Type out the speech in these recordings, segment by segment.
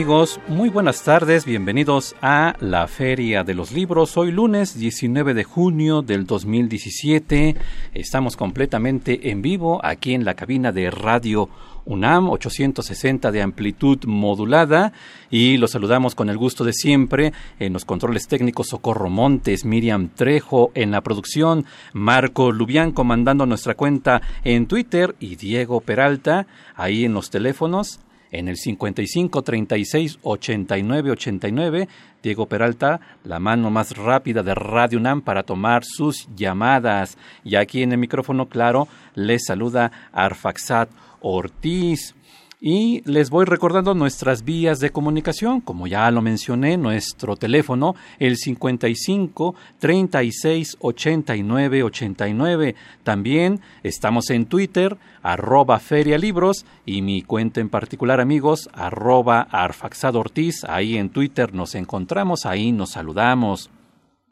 Amigos, muy buenas tardes, bienvenidos a la Feria de los Libros. Hoy lunes 19 de junio del 2017. Estamos completamente en vivo aquí en la cabina de Radio UNAM 860 de amplitud modulada y los saludamos con el gusto de siempre en los controles técnicos Socorro Montes, Miriam Trejo en la producción, Marco Lubián comandando nuestra cuenta en Twitter y Diego Peralta ahí en los teléfonos en el 55 36 89 89. Diego Peralta, la mano más rápida de Radio UNAM para tomar sus llamadas. Y aquí en el micrófono, claro, les saluda Arfaxat Ortiz. Y les voy recordando nuestras vías de comunicación, como ya lo mencioné, nuestro teléfono, el 55 36 89 89. También estamos en Twitter, arroba ferialibros, y mi cuenta en particular, amigos, arroba arfaxadortiz. Ahí en Twitter nos encontramos, ahí nos saludamos.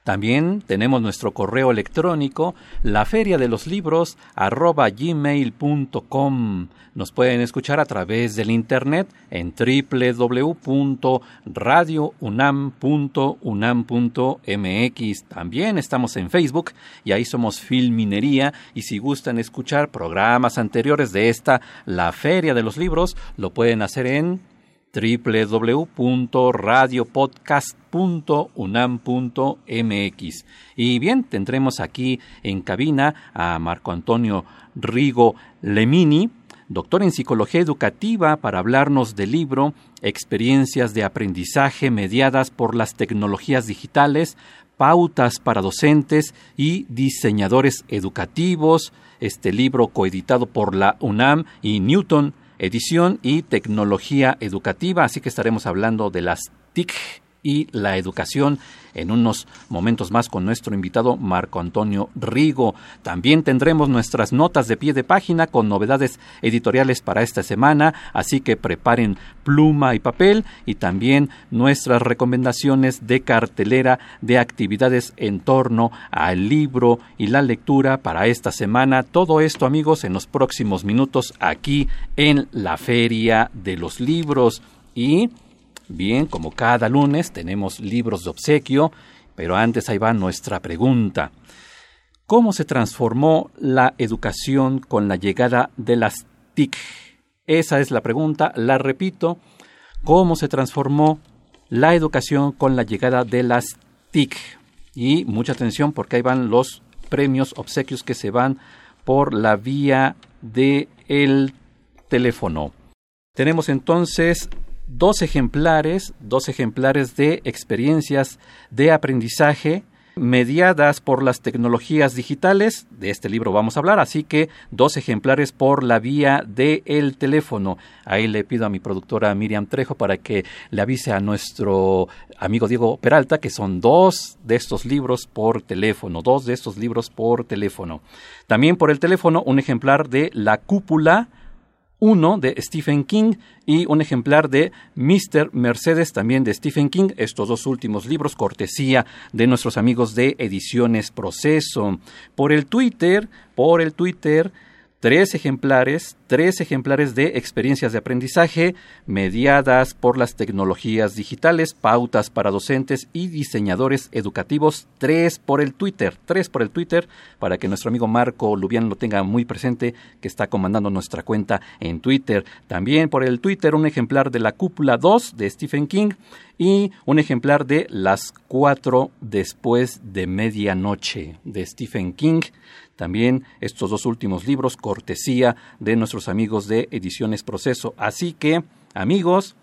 También tenemos nuestro correo electrónico, la feria de los libros arroba gmail.com. Nos pueden escuchar a través del internet en www.radiounam.unam.mx. También estamos en Facebook y ahí somos Filminería y si gustan escuchar programas anteriores de esta, la feria de los libros, lo pueden hacer en www.radiopodcast.unam.mx. Y bien, tendremos aquí en cabina a Marco Antonio Rigo Lemini, doctor en psicología educativa, para hablarnos del libro Experiencias de aprendizaje mediadas por las tecnologías digitales, pautas para docentes y diseñadores educativos. Este libro coeditado por la UNAM y Newton edición y tecnología educativa, así que estaremos hablando de las TIC y la educación en unos momentos más con nuestro invitado Marco Antonio Rigo. También tendremos nuestras notas de pie de página con novedades editoriales para esta semana, así que preparen pluma y papel y también nuestras recomendaciones de cartelera de actividades en torno al libro y la lectura para esta semana. Todo esto amigos en los próximos minutos aquí en la Feria de los Libros y Bien, como cada lunes tenemos libros de obsequio, pero antes ahí va nuestra pregunta. ¿Cómo se transformó la educación con la llegada de las TIC? Esa es la pregunta, la repito. ¿Cómo se transformó la educación con la llegada de las TIC? Y mucha atención porque ahí van los premios, obsequios que se van por la vía de el teléfono. Tenemos entonces dos ejemplares, dos ejemplares de experiencias de aprendizaje mediadas por las tecnologías digitales. De este libro vamos a hablar, así que dos ejemplares por la vía del el teléfono. Ahí le pido a mi productora Miriam Trejo para que le avise a nuestro amigo Diego Peralta que son dos de estos libros por teléfono, dos de estos libros por teléfono. También por el teléfono un ejemplar de La Cúpula uno de Stephen King y un ejemplar de Mr. Mercedes también de Stephen King, estos dos últimos libros, cortesía de nuestros amigos de Ediciones Proceso. Por el Twitter, por el Twitter, tres ejemplares, tres ejemplares de experiencias de aprendizaje mediadas por las tecnologías digitales, pautas para docentes y diseñadores educativos, tres por el Twitter, tres por el Twitter, para que nuestro amigo Marco Lubián lo tenga muy presente, que está comandando nuestra cuenta en Twitter. También por el Twitter un ejemplar de la cúpula 2 de Stephen King y un ejemplar de Las cuatro después de medianoche de Stephen King. También estos dos últimos libros, cortesía de nuestros amigos de Ediciones Proceso. Así que, amigos,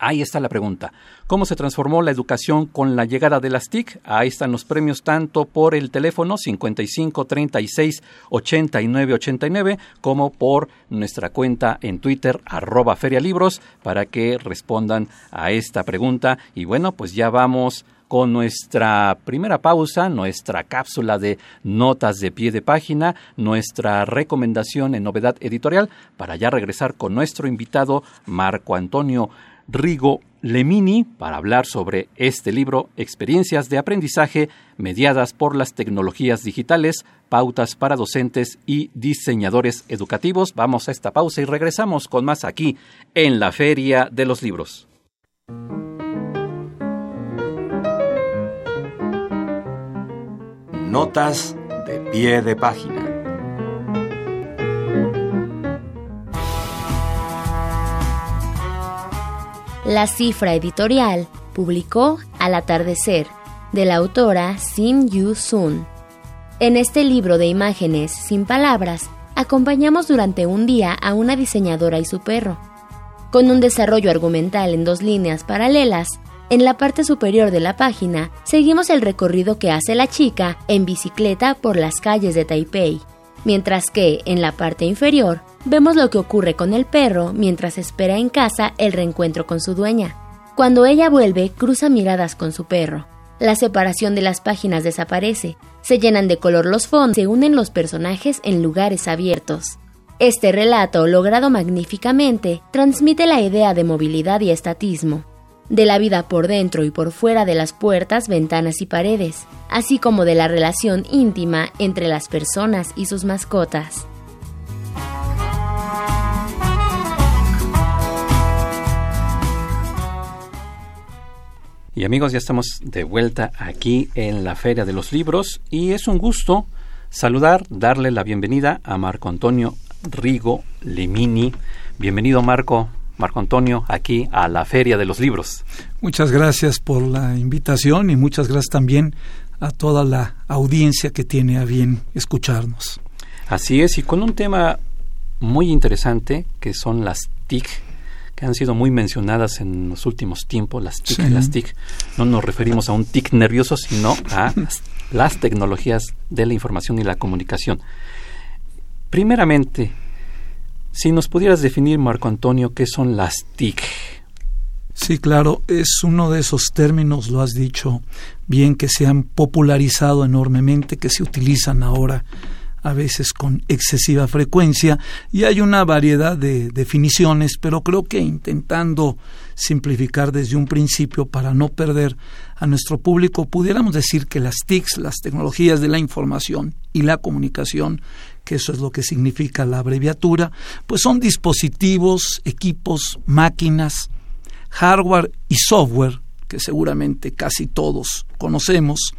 Ahí está la pregunta. ¿Cómo se transformó la educación con la llegada de las TIC? Ahí están los premios tanto por el teléfono 55 36 89 89 como por nuestra cuenta en Twitter arroba ferialibros para que respondan a esta pregunta. Y bueno, pues ya vamos con nuestra primera pausa, nuestra cápsula de notas de pie de página, nuestra recomendación en novedad editorial, para ya regresar con nuestro invitado Marco Antonio Rigo Lemini para hablar sobre este libro, Experiencias de aprendizaje mediadas por las tecnologías digitales, pautas para docentes y diseñadores educativos. Vamos a esta pausa y regresamos con más aquí en la Feria de los Libros. Notas de pie de página. La cifra editorial publicó Al atardecer, de la autora Sim Yu Sun. En este libro de imágenes sin palabras, acompañamos durante un día a una diseñadora y su perro. Con un desarrollo argumental en dos líneas paralelas, en la parte superior de la página seguimos el recorrido que hace la chica en bicicleta por las calles de Taipei, mientras que en la parte inferior vemos lo que ocurre con el perro mientras espera en casa el reencuentro con su dueña. Cuando ella vuelve, cruza miradas con su perro. La separación de las páginas desaparece, se llenan de color los fondos, se unen los personajes en lugares abiertos. Este relato, logrado magníficamente, transmite la idea de movilidad y estatismo, de la vida por dentro y por fuera de las puertas, ventanas y paredes, así como de la relación íntima entre las personas y sus mascotas. Y amigos, ya estamos de vuelta aquí en la Feria de los Libros y es un gusto saludar, darle la bienvenida a Marco Antonio Rigo Lemini. Bienvenido Marco, Marco Antonio, aquí a la Feria de los Libros. Muchas gracias por la invitación y muchas gracias también a toda la audiencia que tiene a bien escucharnos. Así es, y con un tema muy interesante que son las TIC, que han sido muy mencionadas en los últimos tiempos, las TIC, las TIC. No nos referimos a un TIC nervioso, sino a las tecnologías de la información y la comunicación. Primeramente, si nos pudieras definir, Marco Antonio, qué son las TIC. Sí, claro, es uno de esos términos, lo has dicho bien, que se han popularizado enormemente, que se utilizan ahora a veces con excesiva frecuencia y hay una variedad de definiciones, pero creo que intentando simplificar desde un principio para no perder a nuestro público, pudiéramos decir que las TICs, las tecnologías de la información y la comunicación, que eso es lo que significa la abreviatura, pues son dispositivos, equipos, máquinas, hardware y software, que seguramente casi todos conocemos,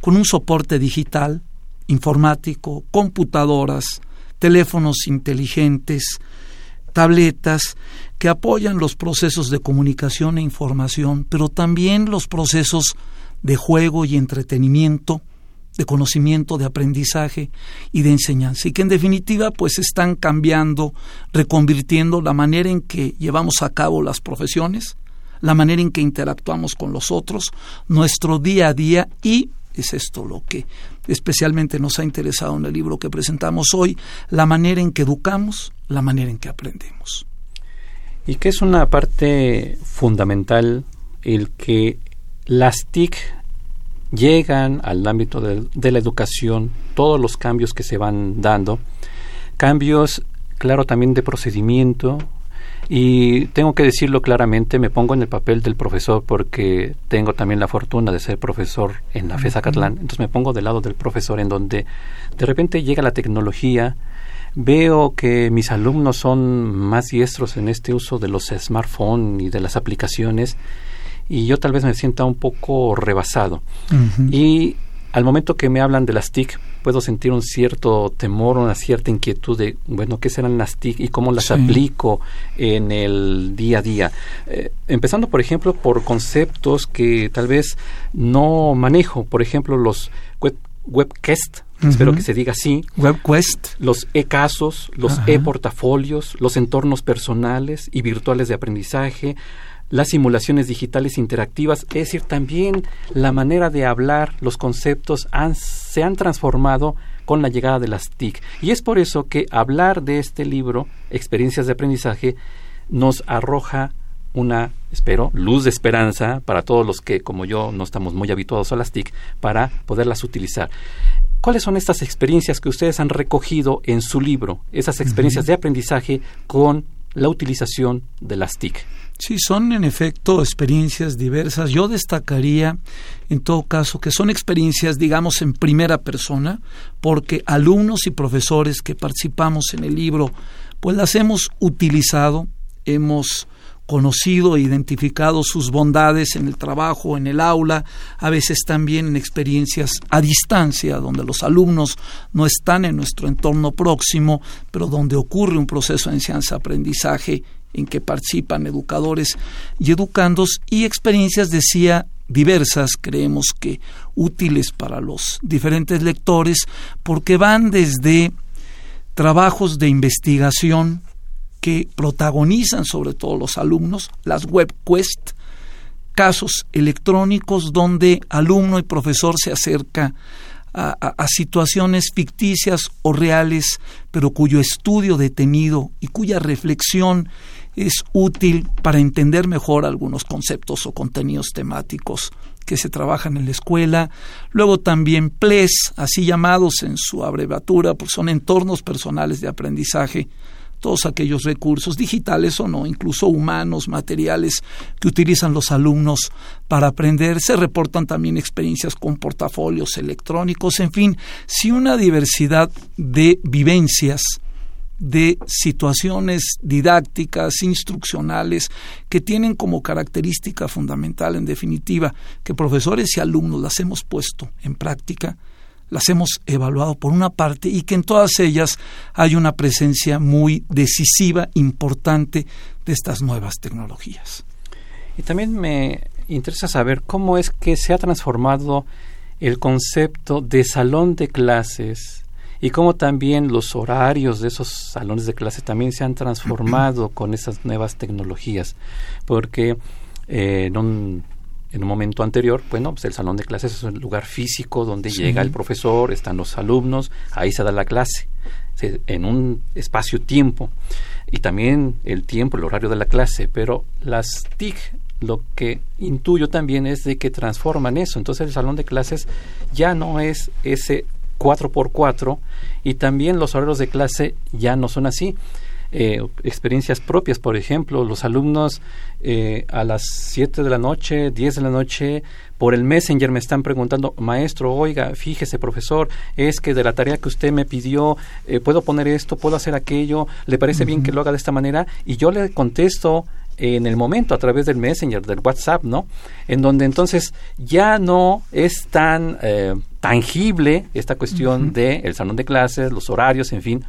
con un soporte digital, informático, computadoras, teléfonos inteligentes, tabletas, que apoyan los procesos de comunicación e información, pero también los procesos de juego y entretenimiento, de conocimiento, de aprendizaje y de enseñanza, y que en definitiva pues están cambiando, reconvirtiendo la manera en que llevamos a cabo las profesiones, la manera en que interactuamos con los otros, nuestro día a día y es esto lo que especialmente nos ha interesado en el libro que presentamos hoy, la manera en que educamos, la manera en que aprendemos. Y que es una parte fundamental el que las TIC llegan al ámbito de, de, la educación, todos los cambios que se van dando, cambios, claro, también de procedimiento, y tengo que decirlo claramente, me pongo en el papel del profesor porque tengo también la fortuna de ser profesor en la FESA Catlán. Entonces me pongo del lado del profesor en donde de repente llega la tecnología, veo que mis alumnos son más diestros en este uso de los smartphones y de las aplicaciones y yo tal vez me sienta un poco rebasado. Y al momento que me hablan de las TIC, puedo sentir un cierto temor, una cierta inquietud de, bueno, ¿qué serán las TIC y cómo las aplico en el día a día? Eh, empezando, por ejemplo, por conceptos que tal vez no manejo, por ejemplo, los web, webcast, espero que se diga así. WebQuest. Los e-casos, los e-portafolios, los entornos personales y virtuales de aprendizaje, las simulaciones digitales interactivas, es decir, también la manera de hablar, los conceptos se han transformado con la llegada de las TIC. Y es por eso que hablar de este libro, Experiencias de Aprendizaje, nos arroja una, espero, luz de esperanza para todos los que, como yo, no estamos muy habituados a las TIC, para poderlas utilizar. ¿Cuáles son estas experiencias que ustedes han recogido en su libro, esas experiencias de aprendizaje con la utilización de las TIC? Sí, son en efecto experiencias diversas. Yo destacaría, en todo caso, que son experiencias, digamos, en primera persona, porque alumnos y profesores que participamos en el libro, pues las hemos utilizado, hemos conocido e identificado sus bondades en el trabajo, en el aula, a veces también en experiencias a distancia, donde los alumnos no están en nuestro entorno próximo, pero donde ocurre un proceso de enseñanza-aprendizaje en que participan educadores y educandos y experiencias, decía, diversas, creemos que útiles para los diferentes lectores, porque van desde trabajos de investigación que protagonizan sobre todo los alumnos, las web quest, casos electrónicos donde alumno y profesor se acerca a, situaciones ficticias o reales, pero cuyo estudio detenido y cuya reflexión es útil para entender mejor algunos conceptos o contenidos temáticos que se trabajan en la escuela. Luego también PLES, así llamados en su abreviatura, pues son entornos personales de aprendizaje todos aquellos recursos digitales o no, incluso humanos, materiales que utilizan los alumnos para aprender. Se reportan también experiencias con portafolios electrónicos, en fin, si una diversidad de vivencias de situaciones didácticas, instruccionales, que tienen como característica fundamental, en definitiva, que profesores y alumnos las hemos puesto en práctica, las hemos evaluado por una parte y que en todas ellas hay una presencia muy decisiva, importante de estas nuevas tecnologías. Y también me interesa saber cómo es que se ha transformado el concepto de salón de clases y cómo también los horarios de esos salones de clase también se han transformado con esas nuevas tecnologías, porque eh, en, un, en un momento anterior, bueno, pues el salón de clases es un lugar físico donde llega el profesor, están los alumnos, ahí se da la clase, en un espacio-tiempo, y también el tiempo, el horario de la clase, pero las TIC lo que intuyo también es de que transforman eso. Entonces el salón de clases ya no es ese 4x4 y también los horarios de clase ya no son así. Eh, experiencias propias, por ejemplo, los alumnos eh, a las 7 de la noche, 10 de la noche, por el Messenger me están preguntando, maestro, oiga, fíjese, profesor, es que de la tarea que usted me pidió, eh, puedo poner esto, puedo hacer aquello, ¿le parece bien que lo haga de esta manera? Y yo le contesto en el momento a través del Messenger, del WhatsApp, ¿no? En donde entonces ya no es tan eh, tangible esta cuestión de el salón de clases, los horarios, en fin.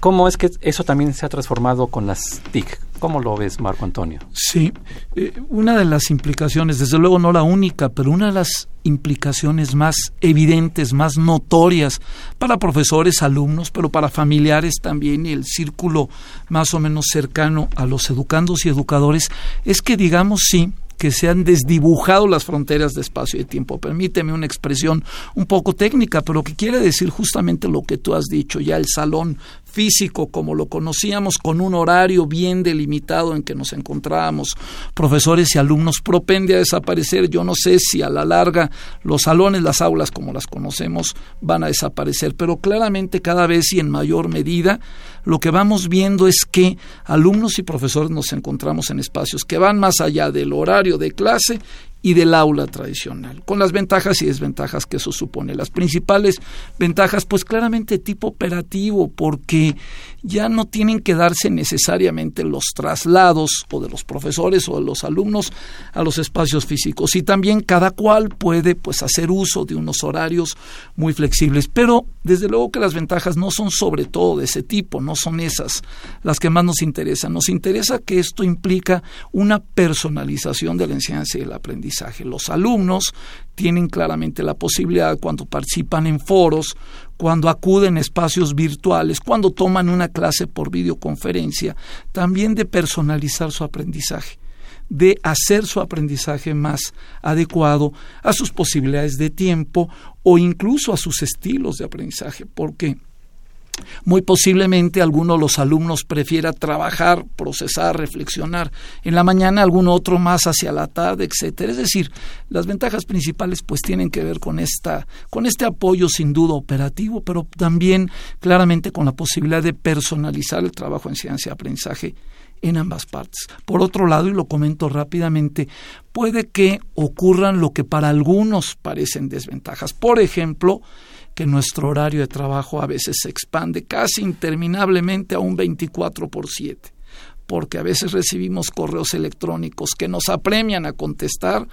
¿Cómo es que eso también se ha transformado con las TIC? ¿Cómo lo ves, Marco Antonio? Sí, eh, una de las implicaciones, desde luego no la única, pero una de las implicaciones más evidentes, más notorias para profesores, alumnos, pero para familiares también y el círculo más o menos cercano a los educandos y educadores, es que digamos sí, que se han desdibujado las fronteras de espacio y tiempo. Permíteme una expresión un poco técnica, pero que quiere decir justamente lo que tú has dicho, ya el salón físico como lo conocíamos, con un horario bien delimitado en que nos encontrábamos, profesores y alumnos, propende a desaparecer. Yo no sé si a la larga los salones, las aulas como las conocemos, van a desaparecer, pero claramente cada vez y en mayor medida lo que vamos viendo es que alumnos y profesores nos encontramos en espacios que van más allá del horario de clase y del aula tradicional, con las ventajas y desventajas que eso supone. Las principales ventajas, pues claramente tipo operativo, porque ya no tienen que darse necesariamente los traslados o de los profesores o de los alumnos a los espacios físicos y también cada cual puede pues hacer uso de unos horarios muy flexibles, pero desde luego que las ventajas no son sobre todo de ese tipo, no son esas las que más nos interesan. Nos interesa que esto implica una personalización de la enseñanza y el aprendizaje. Los alumnos tienen claramente la posibilidad cuando participan en foros, cuando acuden a espacios virtuales, cuando toman una clase por videoconferencia, también de personalizar su aprendizaje de hacer su aprendizaje más adecuado a sus posibilidades de tiempo o incluso a sus estilos de aprendizaje, porque muy posiblemente alguno de los alumnos prefiera trabajar, procesar, reflexionar en la mañana, alguno otro más hacia la tarde, etcétera. Es decir, las ventajas principales pues tienen que ver con esta con este apoyo sin duda operativo, pero también claramente con la posibilidad de personalizar el trabajo en ciencia y aprendizaje en ambas partes. Por otro lado, y lo comento rápidamente, puede que ocurran lo que para algunos parecen desventajas. Por ejemplo, que nuestro horario de trabajo a veces se expande casi interminablemente a un 24 por 7, porque a veces recibimos correos electrónicos que nos apremian a contestar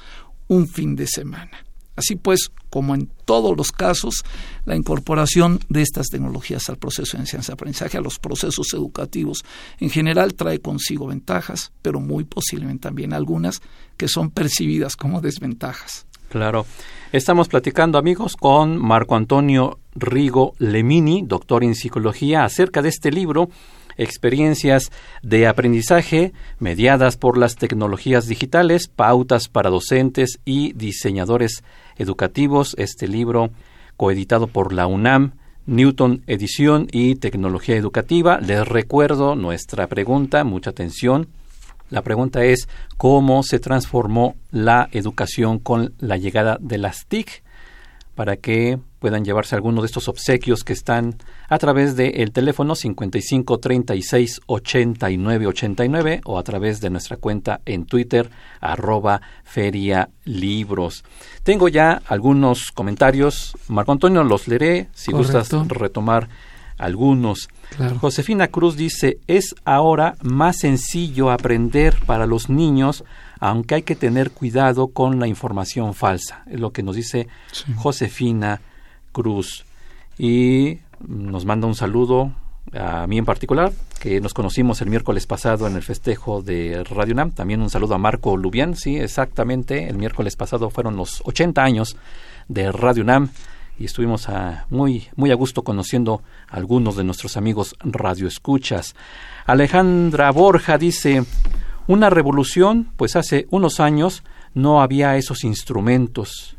un fin de semana. Así pues, como en todos los casos, la incorporación de estas tecnologías al proceso de enseñanza-aprendizaje, a los procesos educativos en general, trae consigo ventajas, pero muy posiblemente también algunas que son percibidas como desventajas. Claro. Estamos platicando, amigos, con Marco Antonio Rigo Lemini, doctor en psicología, acerca de este libro, Experiencias de aprendizaje mediadas por las tecnologías digitales, pautas para docentes y diseñadores educativos. Este libro, coeditado por la UNAM, Newton Edición y Tecnología Educativa. Les recuerdo nuestra pregunta, mucha atención. La pregunta es cómo se transformó la educación con la llegada de las TIC para que puedan llevarse alguno de estos obsequios que están a través del teléfono 55 36 89 89 o a través de nuestra cuenta en Twitter arroba feria libros. Tengo ya algunos comentarios. Marco Antonio los leeré si gustas retomar algunos. Josefina Cruz dice, es ahora más sencillo aprender para los niños, aunque hay que tener cuidado con la información falsa. Es lo que nos dice Josefina Cruz. Y nos manda un saludo a mí en particular, que nos conocimos el miércoles pasado en el festejo de Radio UNAM. También un saludo a Marco Lubián, sí, exactamente. El miércoles pasado fueron los 80 años de Radio UNAM y estuvimos muy, muy a gusto conociendo a algunos de nuestros amigos radioescuchas. Alejandra Borja dice, una revolución, pues hace unos años no había esos instrumentos.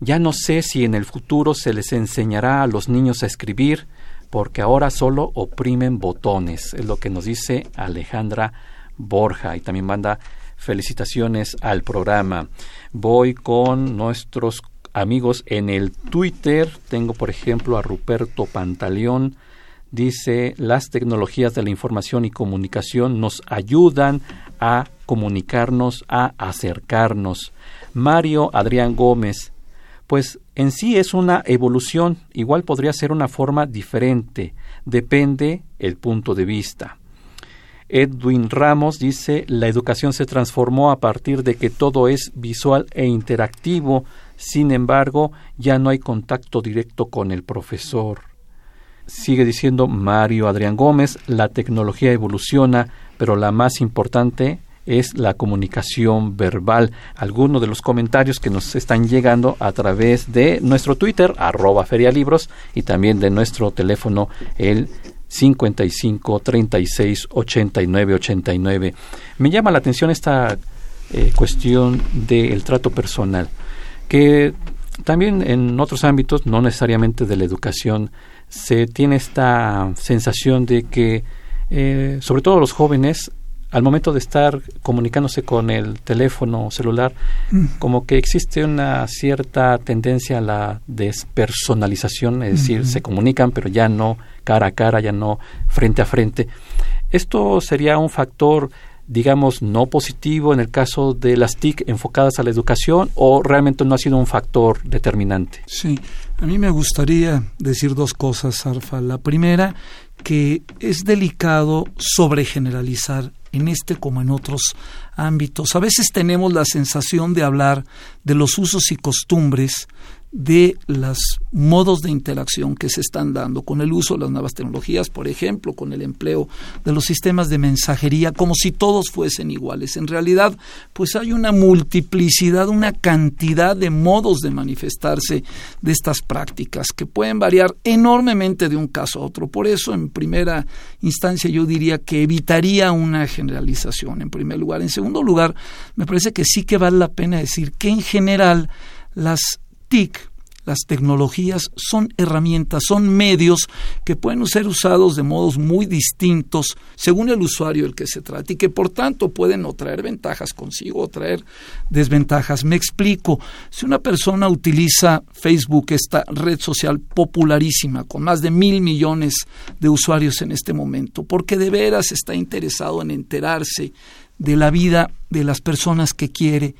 Ya no sé si en el futuro se les enseñará a los niños a escribir, porque ahora solo oprimen botones, es lo que nos dice Alejandra Borja y también manda felicitaciones al programa. Voy con nuestros amigos en el Twitter. Tengo, por ejemplo, a Ruperto Pantaleón. Dice, las tecnologías de la información y comunicación nos ayudan a comunicarnos, a acercarnos. Mario Adrián Gómez, pues en sí es una evolución, igual podría ser una forma diferente, depende el punto de vista. Edwin Ramos dice, la educación se transformó a partir de que todo es visual e interactivo, sin embargo, ya no hay contacto directo con el profesor. Sigue diciendo Mario Adrián Gómez, la tecnología evoluciona, pero la más importante es la comunicación verbal. Algunos de los comentarios que nos están llegando a través de nuestro Twitter, arroba ferialibros, y también de nuestro teléfono, el 55 36 89 89. Me llama la atención esta eh, cuestión del trato personal que también en otros ámbitos, no necesariamente de la educación, se tiene esta sensación de que, eh, sobre todo los jóvenes, al momento de estar comunicándose con el teléfono celular, mm. como que existe una cierta tendencia a la despersonalización, es decir, se comunican pero ya no cara a cara, ya no frente a frente. Esto sería un factor digamos, no positivo en el caso de las TIC enfocadas a la educación o realmente no ha sido un factor determinante? Sí, a mí me gustaría decir dos cosas, Arfa. La primera, que es delicado sobregeneralizar en este como en otros ámbitos. A veces tenemos la sensación de hablar de los usos y costumbres de los modos de interacción que se están dando con el uso de las nuevas tecnologías, por ejemplo, con el empleo de los sistemas de mensajería, como si todos fuesen iguales. En realidad, pues hay una multiplicidad, una cantidad de modos de manifestarse de estas prácticas que pueden variar enormemente de un caso a otro. Por eso, en primera instancia, yo diría que evitaría una generalización, en primer lugar. En segundo lugar, me parece que sí que vale la pena decir que en general las TIC las tecnologías son herramientas, son medios que pueden ser usados de modos muy distintos según el usuario del que se trate y que por tanto pueden o traer ventajas consigo o traer desventajas. Me explico, si una persona utiliza Facebook, esta red social popularísima con más de mil millones de usuarios en este momento, porque de veras está interesado en enterarse de la vida de las personas que quiere,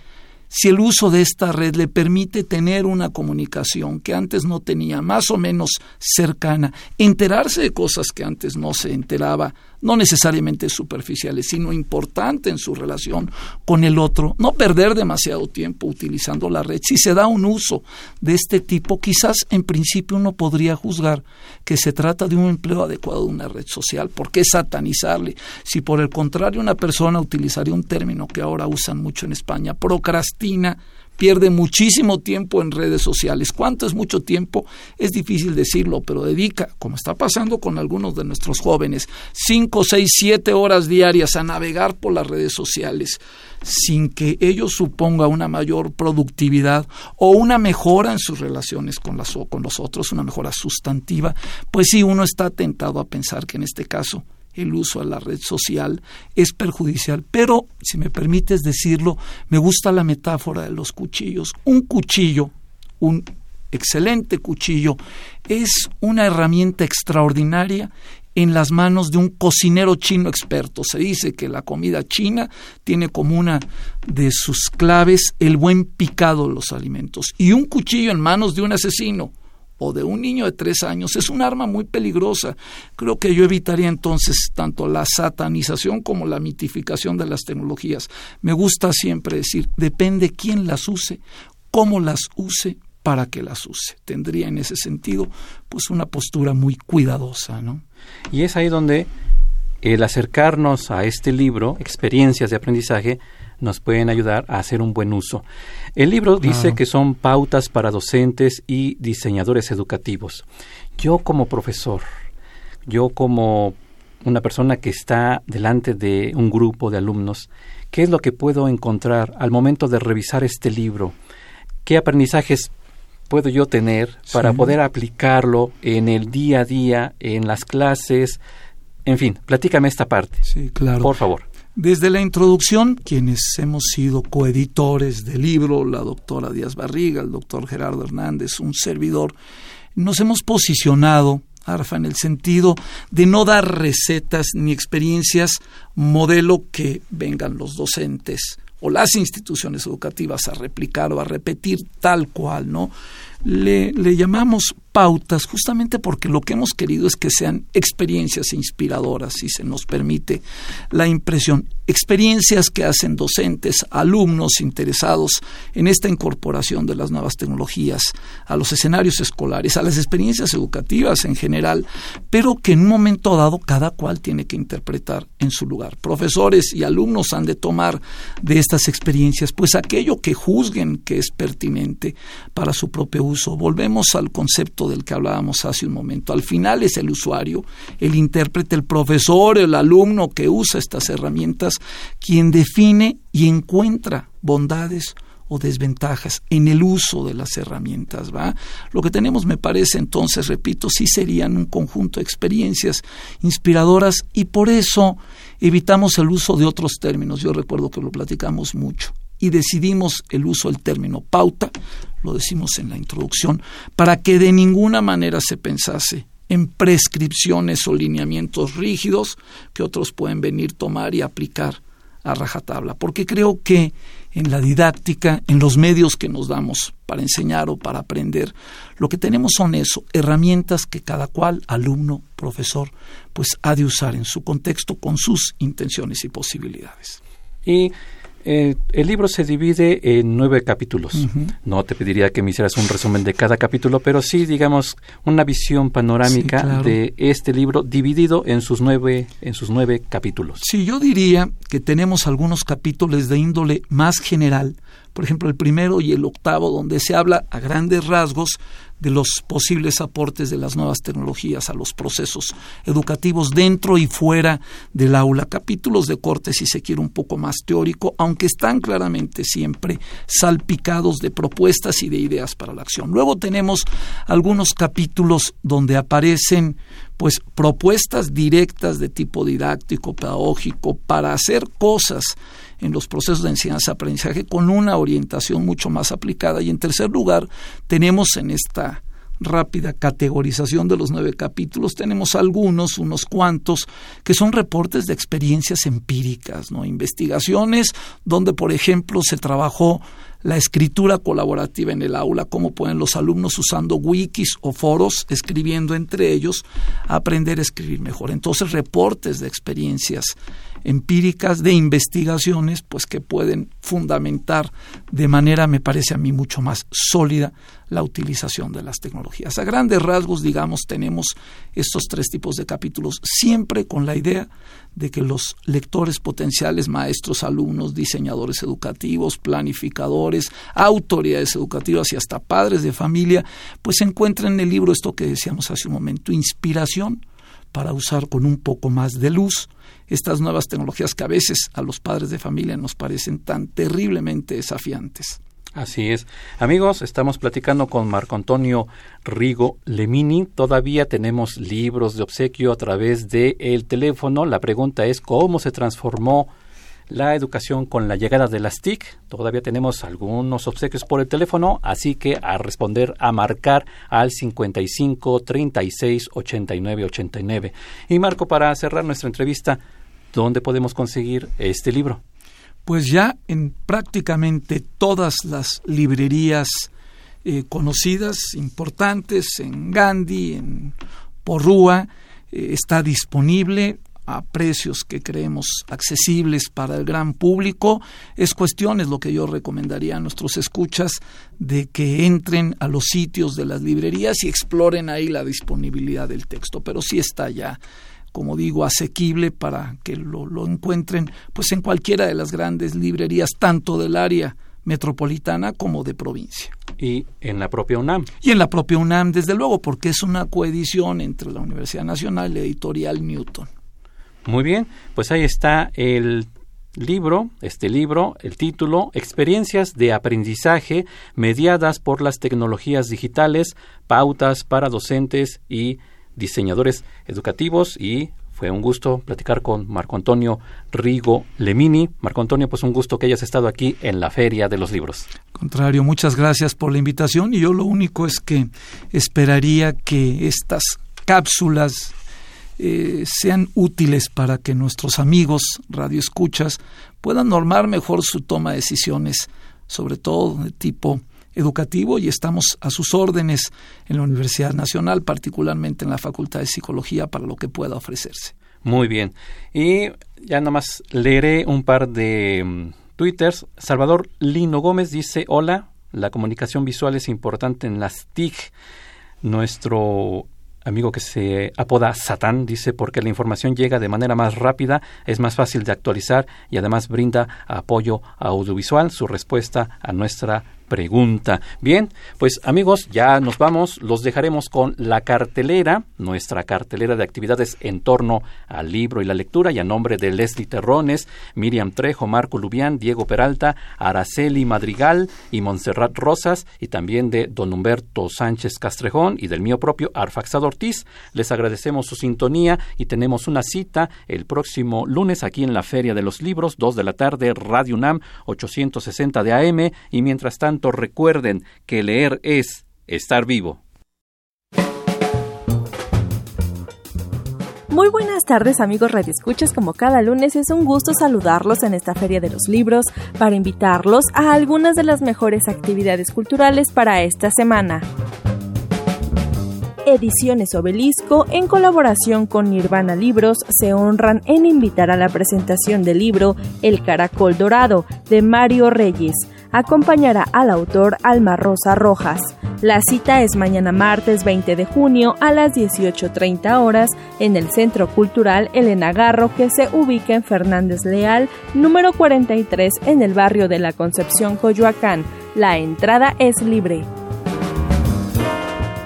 si el uso de esta red le permite tener una comunicación que antes no tenía, más o menos cercana, enterarse de cosas que antes no se enteraba, no necesariamente superficiales, sino importante en su relación con el otro, no perder demasiado tiempo utilizando la red. Si se da un uso de este tipo, quizás en principio uno podría juzgar que se trata de un empleo adecuado de una red social. ¿Por qué satanizarle? Si por el contrario una persona utilizaría un término que ahora usan mucho en España, procrastina, pierde muchísimo tiempo en redes sociales. ¿Cuánto es mucho tiempo? Es difícil decirlo, pero dedica, como está pasando con algunos de nuestros jóvenes, cinco, seis, siete horas diarias a navegar por las redes sociales sin que ello suponga una mayor productividad o una mejora en sus relaciones con, las, con los otros, una mejora sustantiva, pues sí, uno está tentado a pensar que en este caso el uso de la red social es perjudicial. Pero, si me permites decirlo, me gusta la metáfora de los cuchillos. Un cuchillo, un excelente cuchillo, es una herramienta extraordinaria en las manos de un cocinero chino experto. Se dice que la comida china tiene como una de sus claves el buen picado de los alimentos. Y un cuchillo en manos de un asesino o de un niño de tres años es un arma muy peligrosa. Creo que yo evitaría entonces tanto la satanización como la mitificación de las tecnologías. Me gusta siempre decir, depende quién las use, cómo las use, para que las use. Tendría en ese sentido pues una postura muy cuidadosa, ¿no? Y es ahí donde el acercarnos a este libro, experiencias de aprendizaje, nos pueden ayudar a hacer un buen uso. El libro dice que son pautas para docentes y diseñadores educativos. Yo como profesor, yo como una persona que está delante de un grupo de alumnos, ¿qué es lo que puedo encontrar al momento de revisar este libro? ¿Qué aprendizajes puedo yo tener para poder aplicarlo en el día a día, en las clases? En fin, platícame esta parte. Sí, claro. Por favor. Desde la introducción, quienes hemos sido coeditores del libro, la doctora Díaz Barriga, el doctor Gerardo Hernández, un servidor, nos hemos posicionado, Arfa, en el sentido de no dar recetas ni experiencias modelo que vengan los docentes o las instituciones educativas a replicar o a repetir tal cual, ¿no? Le, le llamamos pautas justamente porque lo que hemos querido es que sean experiencias inspiradoras, si se nos permite la impresión, experiencias que hacen docentes, alumnos interesados en esta incorporación de las nuevas tecnologías a los escenarios escolares, a las experiencias educativas en general, pero que en un momento dado cada cual tiene que interpretar en su lugar. Profesores y alumnos han de tomar de estas experiencias pues aquello que juzguen que es pertinente para su propio uso. Volvemos al concepto del que hablábamos hace un momento. Al final es el usuario, el intérprete, el profesor, el alumno que usa estas herramientas, quien define y encuentra bondades o desventajas en el uso de las herramientas, ¿va? Lo que tenemos, me parece, entonces, repito, sí serían un conjunto de experiencias inspiradoras y por eso evitamos el uso de otros términos. Yo recuerdo que lo platicamos mucho y decidimos el uso del término pauta, lo decimos en la introducción, para que de ninguna manera se pensase en prescripciones o lineamientos rígidos que otros pueden venir, tomar y aplicar a rajatabla, porque creo que en la didáctica, en los medios que nos damos para enseñar o para aprender, lo que tenemos son eso, herramientas que cada cual, alumno, profesor, pues ha de usar en su contexto con sus intenciones y posibilidades. Y eh, el libro se divide en nueve capítulos. No te pediría que me hicieras un resumen de cada capítulo, pero sí, digamos, una visión panorámica de este libro dividido en sus nueve, en sus nueve capítulos. Sí, yo diría que tenemos algunos capítulos de índole más general, por ejemplo el primero y el octavo, donde se habla a grandes rasgos de los posibles aportes de las nuevas tecnologías a los procesos educativos dentro y fuera del aula. Capítulos de corte, si se quiere, un poco más teórico, aunque están claramente siempre salpicados de propuestas y de ideas para la acción. Luego tenemos algunos capítulos donde aparecen pues propuestas directas de tipo didáctico, pedagógico, para hacer cosas en los procesos de enseñanza-aprendizaje con una orientación mucho más aplicada. Y en tercer lugar, tenemos en esta rápida categorización de los nueve capítulos, tenemos algunos, unos cuantos, que son reportes de experiencias empíricas, ¿no? investigaciones donde, por ejemplo, se trabajó la escritura colaborativa en el aula, cómo pueden los alumnos usando wikis o foros, escribiendo entre ellos, aprender a escribir mejor. Entonces, reportes de experiencias empíricas de investigaciones, pues que pueden fundamentar de manera, me parece a mí, mucho más sólida la utilización de las tecnologías. A grandes rasgos, digamos, tenemos estos tres tipos de capítulos, siempre con la idea de que los lectores potenciales, maestros, alumnos, diseñadores educativos, planificadores, autoridades educativas y hasta padres de familia, pues encuentren en el libro esto que decíamos hace un momento, inspiración para usar con un poco más de luz estas nuevas tecnologías que a veces a los padres de familia nos parecen tan terriblemente desafiantes. Así es. Amigos, estamos platicando con Marco Antonio Rigo Lemini. Todavía tenemos libros de obsequio a través del el teléfono. La pregunta es cómo se transformó la educación con la llegada de las TIC. Todavía tenemos algunos obsequios por el teléfono, así que a responder, a marcar al 55 36 89 89. Y Marco, para cerrar nuestra entrevista, ¿dónde podemos conseguir este libro? Pues ya en prácticamente todas las librerías eh, conocidas, importantes, en Gandhi, en Porrúa, eh, está disponible a precios que creemos accesibles para el gran público. Es cuestión, es lo que yo recomendaría a nuestros escuchas, de que entren a los sitios de las librerías y exploren ahí la disponibilidad del texto, pero sí está ya como digo, asequible para que lo, lo encuentren pues en cualquiera de las grandes librerías, tanto del área metropolitana como de provincia. Y en la propia UNAM. Y en la propia UNAM, desde luego, porque es una coedición entre la Universidad Nacional y la Editorial Newton. Muy bien, pues ahí está el libro, este libro, el título, Experiencias de aprendizaje mediadas por las tecnologías digitales, pautas para docentes y diseñadores educativos y fue un gusto platicar con Marco Antonio Rigo Lemini. Marco Antonio, pues un gusto que hayas estado aquí en la Feria de los Libros. Contrario, muchas gracias por la invitación y yo lo único es que esperaría que estas cápsulas eh, sean útiles para que nuestros amigos radioescuchas puedan normar mejor su toma de decisiones, sobre todo de tipo educativo y estamos a sus órdenes en la Universidad Nacional, particularmente en la Facultad de Psicología, para lo que pueda ofrecerse. Muy bien. Y ya nomás leeré un par de mm, twitters. Salvador Lino Gómez dice, hola, la comunicación visual es importante en las TIC. Nuestro amigo que se apoda Satán, dice, porque la información llega de manera más rápida, es más fácil de actualizar y además brinda apoyo audiovisual. Su respuesta a nuestra pregunta. Bien, pues amigos, ya nos vamos. Los dejaremos con la cartelera, nuestra cartelera de actividades en torno al libro y la lectura, y a nombre de Leslie Terrones, Miriam Trejo, Marco Lubián, Diego Peralta, Araceli Madrigal y Montserrat Rosas, y también de don Humberto Sánchez Castrejón y del mío propio Arfaxado Ortiz. Les agradecemos su sintonía y tenemos una cita el próximo lunes aquí en la Feria de los Libros, 2 de la tarde, Radio UNAM, 860 de AM, y mientras tanto, recuerden que leer es estar vivo. Muy buenas tardes amigos Escuchas, como cada lunes es un gusto saludarlos en esta Feria de los Libros para invitarlos a algunas de las mejores actividades culturales para esta semana. Ediciones Obelisco, en colaboración con Nirvana Libros, se honran en invitar a la presentación del libro El Caracol Dorado, de Mario Reyes. Acompañará al autor Alma Rosa Rojas. La cita es mañana martes 20 de junio a las 18.30 horas en el Centro Cultural Elena Garro que se ubica en Fernández Leal, número 43 en el barrio de la Concepción Coyoacán. La entrada es libre.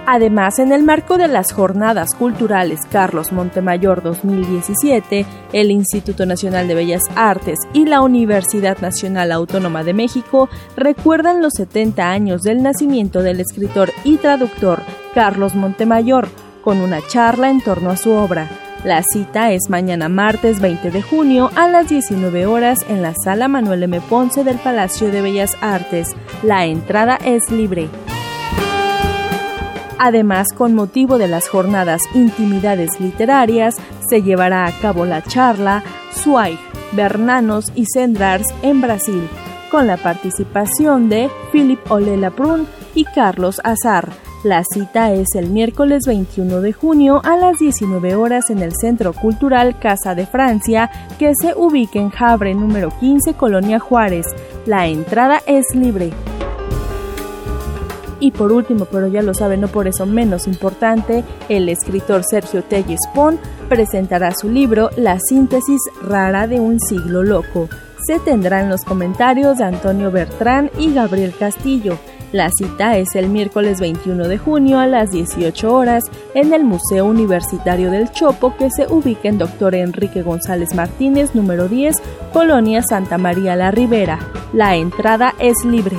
Además, en el marco de las Jornadas Culturales Carlos Montemayor 2017, el Instituto Nacional de Bellas Artes y la Universidad Nacional Autónoma de México recuerdan los 70 años del nacimiento del escritor y traductor Carlos Montemayor, con una charla en torno a su obra. La cita es mañana martes 20 de junio a las 19 horas en la sala Manuel M. Ponce del Palacio de Bellas Artes. La entrada es libre. Además, con motivo de las jornadas Intimidades Literarias, se llevará a cabo la charla Suaig, Bernanos y Sendrars en Brasil, con la participación de Philip Olela Prun y Carlos Azar. La cita es el miércoles 21 de junio a las 19 horas en el Centro Cultural Casa de Francia, que se ubica en Jabre número 15, Colonia Juárez. La entrada es libre. Y por último, pero ya lo saben, no por eso menos importante, el escritor Sergio Telles Pon presentará su libro La síntesis rara de un siglo loco. Se tendrán los comentarios de Antonio Bertrán y Gabriel Castillo. La cita es el miércoles 21 de junio a las 18 horas en el Museo Universitario del Chopo que se ubica en Dr. Enrique González Martínez número 10, Colonia Santa María la Ribera. La entrada es libre.